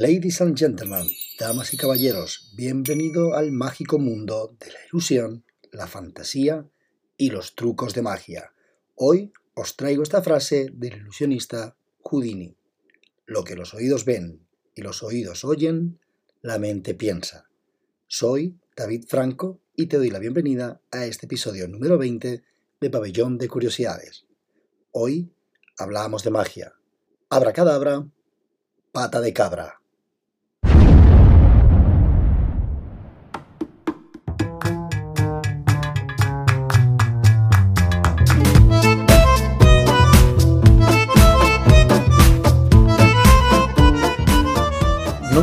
Ladies and gentlemen, damas y caballeros, bienvenido al mágico mundo de la ilusión, la fantasía y los trucos de magia. Hoy os traigo esta frase del ilusionista Houdini. Lo que los oídos ven y los oídos oyen, la mente piensa. Soy David Franco y te doy la bienvenida a este episodio número 20 de Pabellón de Curiosidades. Hoy hablamos de magia. Abracadabra, pata de cabra.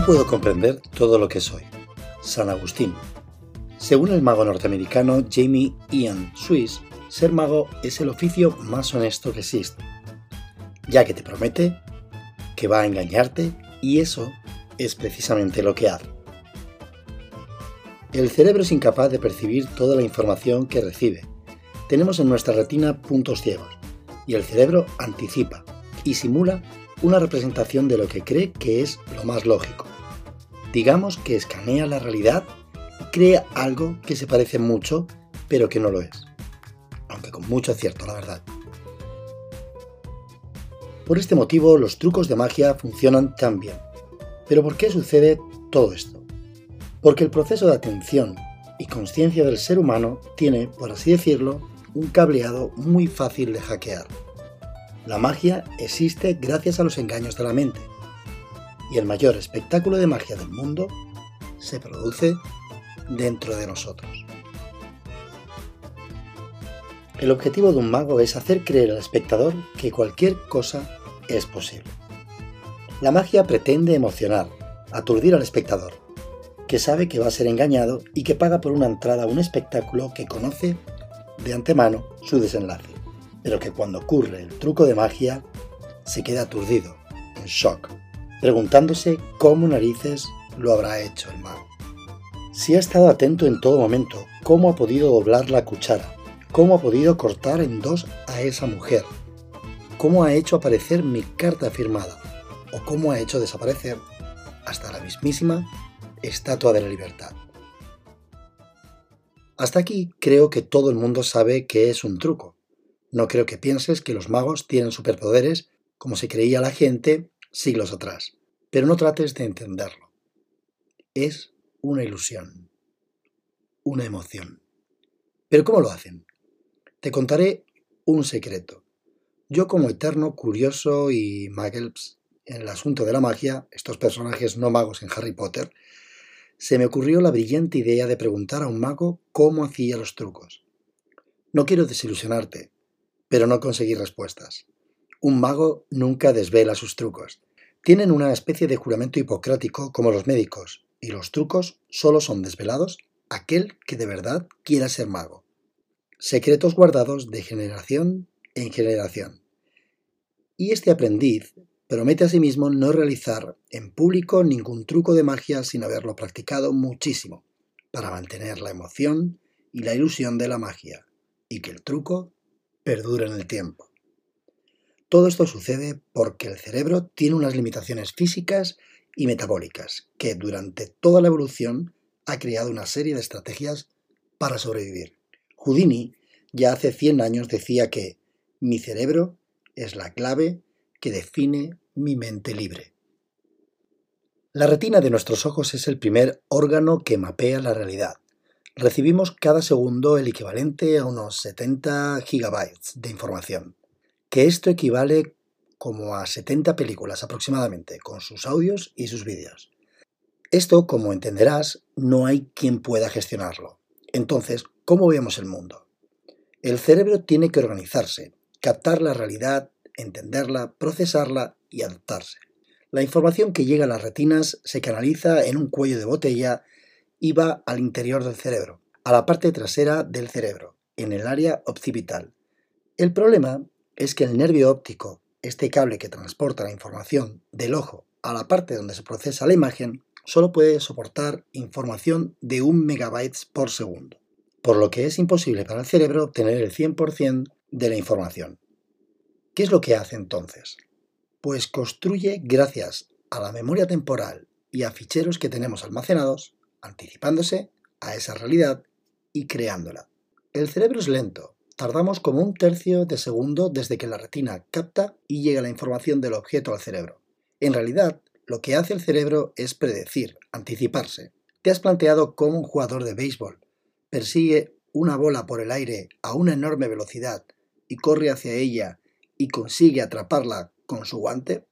Puedo comprender todo lo que soy. San Agustín. Según el mago norteamericano Jamie Ian Swiss, ser mago es el oficio más honesto que existe, ya que te promete que va a engañarte y eso es precisamente lo que hace. El cerebro es incapaz de percibir toda la información que recibe. Tenemos en nuestra retina puntos ciegos y el cerebro anticipa y simula una representación de lo que cree que es lo más lógico. Digamos que escanea la realidad y crea algo que se parece mucho, pero que no lo es. Aunque con mucho acierto, la verdad. Por este motivo, los trucos de magia funcionan tan bien. Pero ¿por qué sucede todo esto? Porque el proceso de atención y conciencia del ser humano tiene, por así decirlo, un cableado muy fácil de hackear. La magia existe gracias a los engaños de la mente. Y el mayor espectáculo de magia del mundo se produce dentro de nosotros. El objetivo de un mago es hacer creer al espectador que cualquier cosa es posible. La magia pretende emocionar, aturdir al espectador, que sabe que va a ser engañado y que paga por una entrada a un espectáculo que conoce de antemano su desenlace pero que cuando ocurre el truco de magia se queda aturdido, en shock, preguntándose cómo narices lo habrá hecho el mago. Si ha estado atento en todo momento, cómo ha podido doblar la cuchara, cómo ha podido cortar en dos a esa mujer, cómo ha hecho aparecer mi carta firmada, o cómo ha hecho desaparecer hasta la mismísima Estatua de la Libertad. Hasta aquí creo que todo el mundo sabe que es un truco, no creo que pienses que los magos tienen superpoderes como se creía la gente siglos atrás, pero no trates de entenderlo. Es una ilusión, una emoción. ¿Pero cómo lo hacen? Te contaré un secreto. Yo como eterno curioso y muggles en el asunto de la magia, estos personajes no magos en Harry Potter, se me ocurrió la brillante idea de preguntar a un mago cómo hacía los trucos. No quiero desilusionarte, pero no conseguí respuestas. Un mago nunca desvela sus trucos. Tienen una especie de juramento hipocrático como los médicos, y los trucos solo son desvelados aquel que de verdad quiera ser mago. Secretos guardados de generación en generación. Y este aprendiz promete a sí mismo no realizar en público ningún truco de magia sin haberlo practicado muchísimo, para mantener la emoción y la ilusión de la magia, y que el truco perdura en el tiempo. Todo esto sucede porque el cerebro tiene unas limitaciones físicas y metabólicas que durante toda la evolución ha creado una serie de estrategias para sobrevivir. Houdini ya hace 100 años decía que mi cerebro es la clave que define mi mente libre. La retina de nuestros ojos es el primer órgano que mapea la realidad recibimos cada segundo el equivalente a unos 70 gigabytes de información, que esto equivale como a 70 películas aproximadamente, con sus audios y sus vídeos. Esto, como entenderás, no hay quien pueda gestionarlo. Entonces, ¿cómo vemos el mundo? El cerebro tiene que organizarse, captar la realidad, entenderla, procesarla y adaptarse. La información que llega a las retinas se canaliza en un cuello de botella iba al interior del cerebro, a la parte trasera del cerebro, en el área occipital. El problema es que el nervio óptico, este cable que transporta la información del ojo a la parte donde se procesa la imagen, solo puede soportar información de un megabytes por segundo, por lo que es imposible para el cerebro obtener el 100% de la información. ¿Qué es lo que hace entonces? Pues construye, gracias a la memoria temporal y a ficheros que tenemos almacenados, anticipándose a esa realidad y creándola. El cerebro es lento, tardamos como un tercio de segundo desde que la retina capta y llega la información del objeto al cerebro. En realidad, lo que hace el cerebro es predecir, anticiparse. ¿Te has planteado cómo un jugador de béisbol persigue una bola por el aire a una enorme velocidad y corre hacia ella y consigue atraparla con su guante?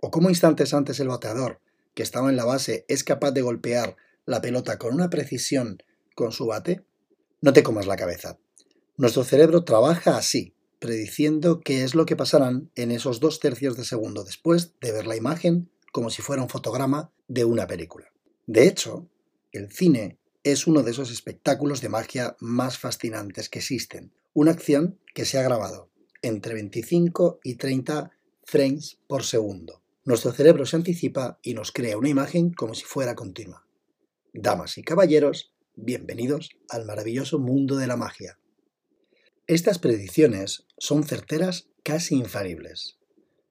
¿O cómo instantes antes el bateador, que estaba en la base, es capaz de golpear la pelota con una precisión con su bate? No te comas la cabeza. Nuestro cerebro trabaja así, prediciendo qué es lo que pasarán en esos dos tercios de segundo después de ver la imagen como si fuera un fotograma de una película. De hecho, el cine es uno de esos espectáculos de magia más fascinantes que existen, una acción que se ha grabado entre 25 y 30 frames por segundo. Nuestro cerebro se anticipa y nos crea una imagen como si fuera continua. Damas y caballeros, bienvenidos al maravilloso mundo de la magia. Estas predicciones son certeras casi infalibles.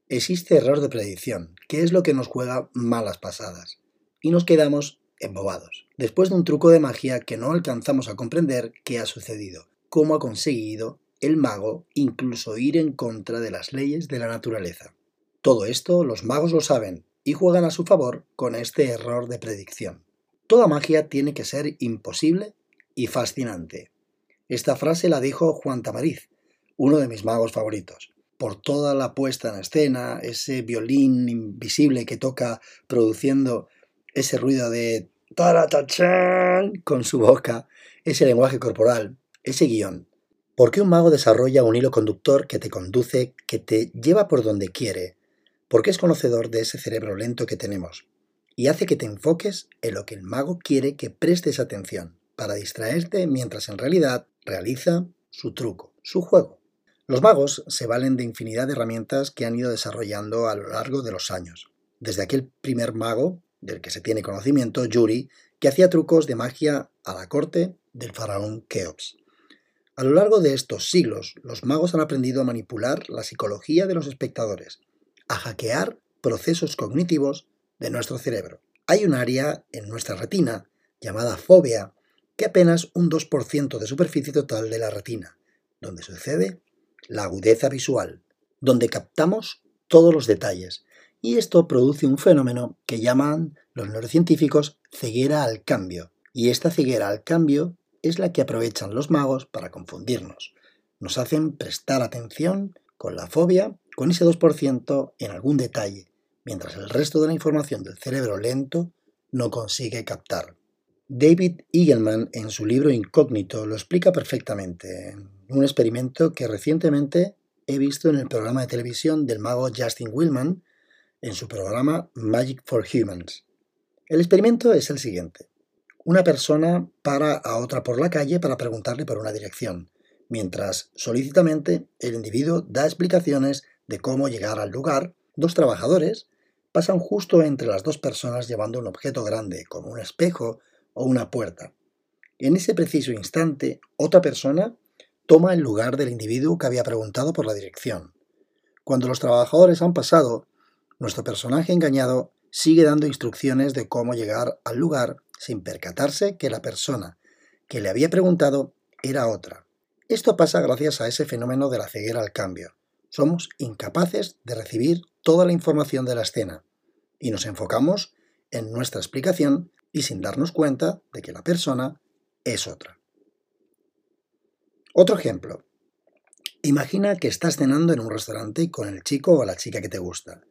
Existe error de predicción, que es lo que nos juega malas pasadas, y nos quedamos embobados, después de un truco de magia que no alcanzamos a comprender qué ha sucedido, cómo ha conseguido el mago incluso ir en contra de las leyes de la naturaleza. Todo esto los magos lo saben y juegan a su favor con este error de predicción. Toda magia tiene que ser imposible y fascinante. Esta frase la dijo Juan Tamariz, uno de mis magos favoritos por toda la puesta en escena, ese violín invisible que toca produciendo ese ruido de taratachán con su boca, ese lenguaje corporal, ese guion. ¿Por qué un mago desarrolla un hilo conductor que te conduce, que te lleva por donde quiere? Porque es conocedor de ese cerebro lento que tenemos y hace que te enfoques en lo que el mago quiere que prestes atención, para distraerte mientras en realidad realiza su truco, su juego. Los magos se valen de infinidad de herramientas que han ido desarrollando a lo largo de los años. Desde aquel primer mago, del que se tiene conocimiento, Yuri, que hacía trucos de magia a la corte del faraón Keops. A lo largo de estos siglos, los magos han aprendido a manipular la psicología de los espectadores, a hackear procesos cognitivos de nuestro cerebro. Hay un área en nuestra retina, llamada fobia, que apenas un 2% de superficie total de la retina, donde sucede la agudeza visual, donde captamos todos los detalles, y esto produce un fenómeno que llaman los neurocientíficos ceguera al cambio, y esta ceguera al cambio es la que aprovechan los magos para confundirnos. Nos hacen prestar atención con la fobia, con ese 2% en algún detalle, mientras el resto de la información del cerebro lento no consigue captar. David Eagleman en su libro Incógnito lo explica perfectamente un experimento que recientemente he visto en el programa de televisión del mago Justin Willman en su programa Magic for Humans. El experimento es el siguiente. Una persona para a otra por la calle para preguntarle por una dirección, mientras solícitamente el individuo da explicaciones de cómo llegar al lugar. Dos trabajadores pasan justo entre las dos personas llevando un objeto grande, como un espejo o una puerta. En ese preciso instante, otra persona toma el lugar del individuo que había preguntado por la dirección. Cuando los trabajadores han pasado, nuestro personaje engañado sigue dando instrucciones de cómo llegar al lugar sin percatarse que la persona que le había preguntado era otra. Esto pasa gracias a ese fenómeno de la ceguera al cambio. Somos incapaces de recibir toda la información de la escena y nos enfocamos en nuestra explicación y sin darnos cuenta de que la persona es otra. Otro ejemplo. Imagina que estás cenando en un restaurante con el chico o la chica que te gusta.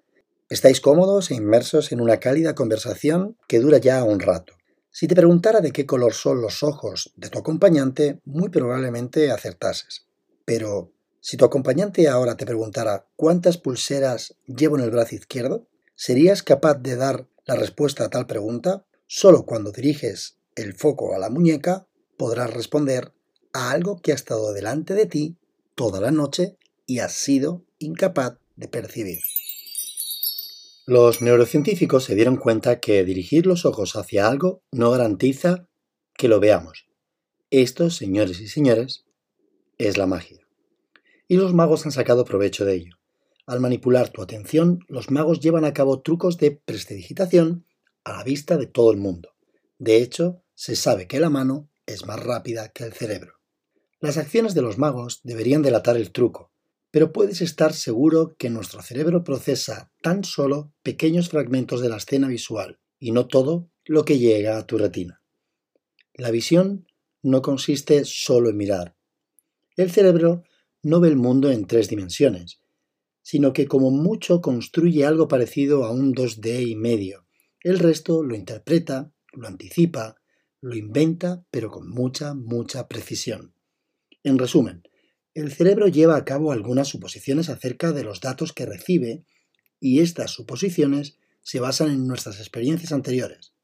Estáis cómodos e inmersos en una cálida conversación que dura ya un rato. Si te preguntara de qué color son los ojos de tu acompañante, muy probablemente acertases. Pero, si tu acompañante ahora te preguntara cuántas pulseras llevo en el brazo izquierdo, ¿serías capaz de dar la respuesta a tal pregunta? Solo cuando diriges el foco a la muñeca podrás responder a algo que ha estado delante de ti toda la noche y has sido incapaz de percibir. Los neurocientíficos se dieron cuenta que dirigir los ojos hacia algo no garantiza que lo veamos. Esto, señores y señores, es la magia. Y los magos han sacado provecho de ello. Al manipular tu atención, los magos llevan a cabo trucos de prestidigitación a la vista de todo el mundo. De hecho, se sabe que la mano es más rápida que el cerebro. Las acciones de los magos deberían delatar el truco, pero puedes estar seguro que nuestro cerebro procesa tan solo pequeños fragmentos de la escena visual y no todo lo que llega a tu retina. La visión no consiste solo en mirar. El cerebro no ve el mundo en tres dimensiones, sino que como mucho construye algo parecido a un 2D y medio. El resto lo interpreta, lo anticipa, lo inventa, pero con mucha, mucha precisión. En resumen, el cerebro lleva a cabo algunas suposiciones acerca de los datos que recibe y estas suposiciones se basan en nuestras experiencias anteriores.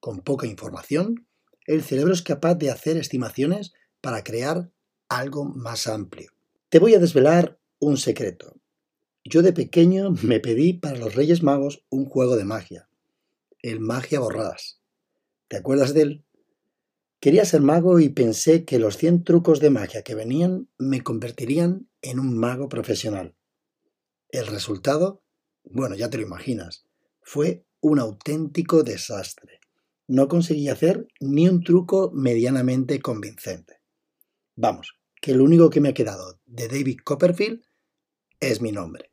Con poca información, el cerebro es capaz de hacer estimaciones para crear algo más amplio. Te voy a desvelar un secreto. Yo de pequeño me pedí para los Reyes Magos un juego de magia, el Magia Borradas. ¿Te acuerdas de él? Quería ser mago y pensé que los 100 trucos de magia que venían me convertirían en un mago profesional. El resultado, bueno, ya te lo imaginas, fue un auténtico desastre. No conseguí hacer ni un truco medianamente convincente. Vamos, que lo único que me ha quedado de David Copperfield es mi nombre.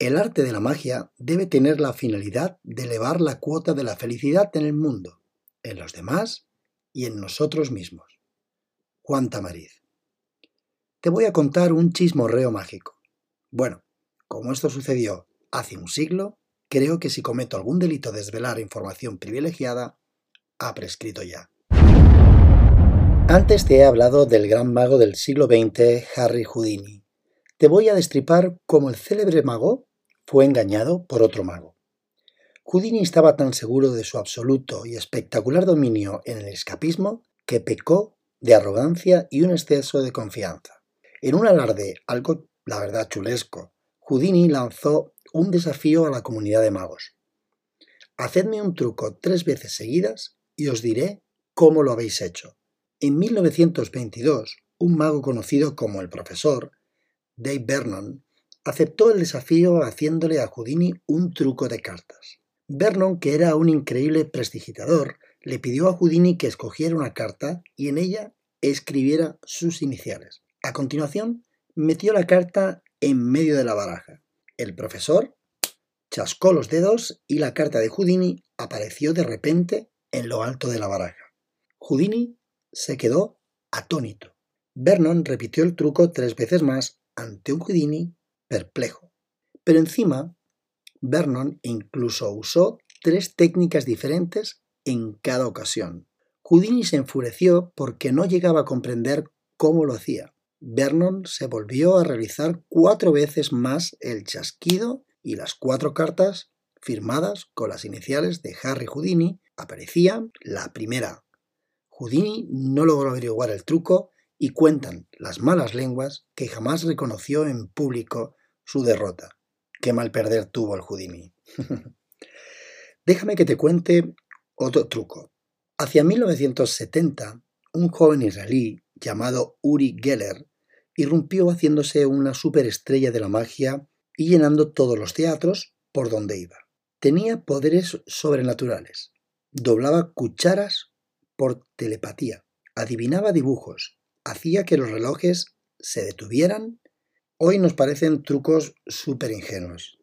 El arte de la magia debe tener la finalidad de elevar la cuota de la felicidad en el mundo en los demás y en nosotros mismos. Juan Tamariz. Te voy a contar un chismorreo mágico. Bueno, como esto sucedió hace un siglo, creo que si cometo algún delito de desvelar información privilegiada, ha prescrito ya. Antes te he hablado del gran mago del siglo XX, Harry Houdini. Te voy a destripar cómo el célebre mago fue engañado por otro mago. Houdini estaba tan seguro de su absoluto y espectacular dominio en el escapismo que pecó de arrogancia y un exceso de confianza. En un alarde algo, la verdad, chulesco, Houdini lanzó un desafío a la comunidad de magos. Hacedme un truco tres veces seguidas y os diré cómo lo habéis hecho. En 1922, un mago conocido como el profesor, Dave Vernon, aceptó el desafío haciéndole a Houdini un truco de cartas. Vernon, que era un increíble prestigitador, le pidió a Houdini que escogiera una carta y en ella escribiera sus iniciales. A continuación, metió la carta en medio de la baraja. El profesor chascó los dedos y la carta de Houdini apareció de repente en lo alto de la baraja. Houdini se quedó atónito. Vernon repitió el truco tres veces más ante un Houdini perplejo. Pero encima Vernon incluso usó tres técnicas diferentes en cada ocasión. Houdini se enfureció porque no llegaba a comprender cómo lo hacía. Vernon se volvió a realizar cuatro veces más el chasquido y las cuatro cartas firmadas con las iniciales de Harry Houdini aparecían la primera. Houdini no logró averiguar el truco y cuentan las malas lenguas que jamás reconoció en público su derrota. Qué mal perder tuvo el Houdini. Déjame que te cuente otro truco. Hacia 1970, un joven israelí llamado Uri Geller irrumpió haciéndose una superestrella de la magia y llenando todos los teatros por donde iba. Tenía poderes sobrenaturales. Doblaba cucharas por telepatía. Adivinaba dibujos. Hacía que los relojes se detuvieran Hoy nos parecen trucos súper ingenuos.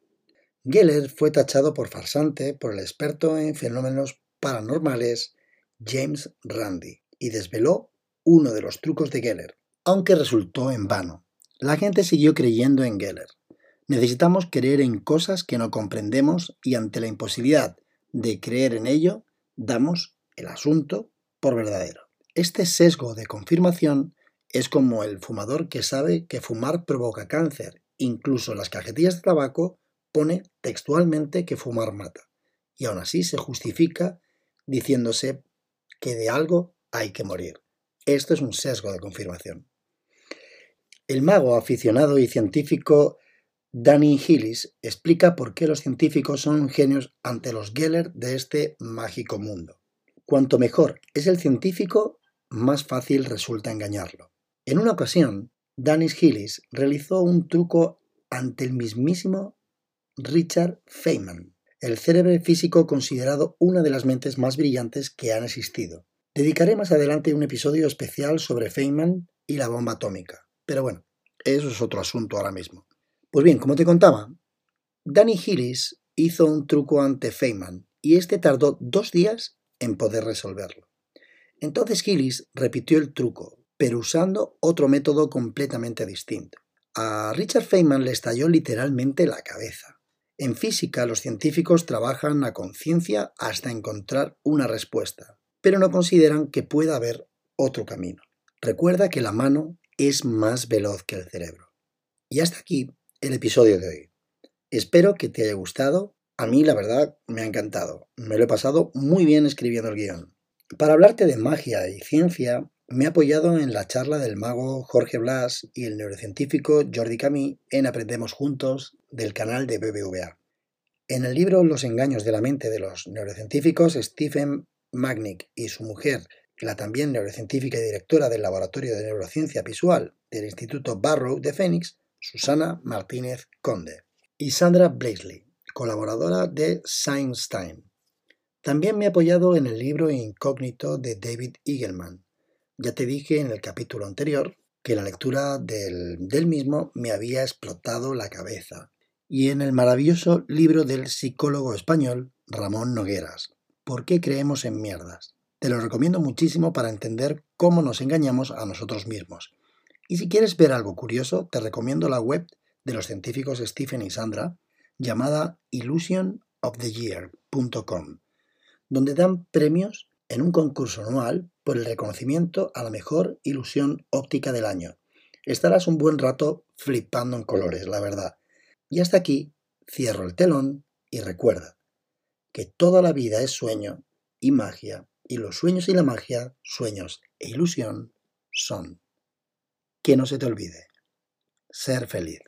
Geller fue tachado por farsante por el experto en fenómenos paranormales James Randi y desveló uno de los trucos de Geller, aunque resultó en vano. La gente siguió creyendo en Geller. Necesitamos creer en cosas que no comprendemos y ante la imposibilidad de creer en ello, damos el asunto por verdadero. Este sesgo de confirmación es como el fumador que sabe que fumar provoca cáncer. Incluso las cajetillas de tabaco pone textualmente que fumar mata. Y aún así se justifica diciéndose que de algo hay que morir. Esto es un sesgo de confirmación. El mago aficionado y científico Danny Hillis explica por qué los científicos son genios ante los Geller de este mágico mundo. Cuanto mejor es el científico, más fácil resulta engañarlo. En una ocasión, Dennis Hillis realizó un truco ante el mismísimo Richard Feynman, el cerebro físico considerado una de las mentes más brillantes que han existido. Dedicaré más adelante un episodio especial sobre Feynman y la bomba atómica, pero bueno, eso es otro asunto ahora mismo. Pues bien, como te contaba, Danny Hillis hizo un truco ante Feynman y este tardó dos días en poder resolverlo. Entonces Hillis repitió el truco, pero usando otro método completamente distinto. A Richard Feynman le estalló literalmente la cabeza. En física los científicos trabajan a conciencia hasta encontrar una respuesta, pero no consideran que pueda haber otro camino. Recuerda que la mano es más veloz que el cerebro. Y hasta aquí el episodio de hoy. Espero que te haya gustado. A mí, la verdad, me ha encantado. Me lo he pasado muy bien escribiendo el guion. Para hablarte de magia y ciencia, me he apoyado en la charla del mago Jorge Blas y el neurocientífico Jordi Camí en Aprendemos Juntos del canal de BBVA. En el libro Los engaños de la mente de los neurocientíficos, Stephen Magnick y su mujer, la también neurocientífica y directora del Laboratorio de Neurociencia Visual del Instituto Barrow de Phoenix, Susana Martínez Conde, y Sandra Blaisley, colaboradora de Science Time. También me he apoyado en el libro Incógnito de David Eagleman. Ya te dije en el capítulo anterior que la lectura del, mismo me había explotado la cabeza. Y en el maravilloso libro del psicólogo español Ramón Nogueras, ¿Por qué creemos en mierdas? Te lo recomiendo muchísimo para entender cómo nos engañamos a nosotros mismos y si quieres ver algo curioso, te recomiendo la web de los científicos Stephen y Sandra, llamada illusionoftheyear.com, donde dan premios en un concurso anual por el reconocimiento a la mejor ilusión óptica del año. Estarás un buen rato flipando en colores, la verdad. Y hasta aquí cierro el telón y recuerda que toda la vida es sueño y magia, y los sueños y la magia, sueños e ilusión, son que no se te olvide, ser feliz.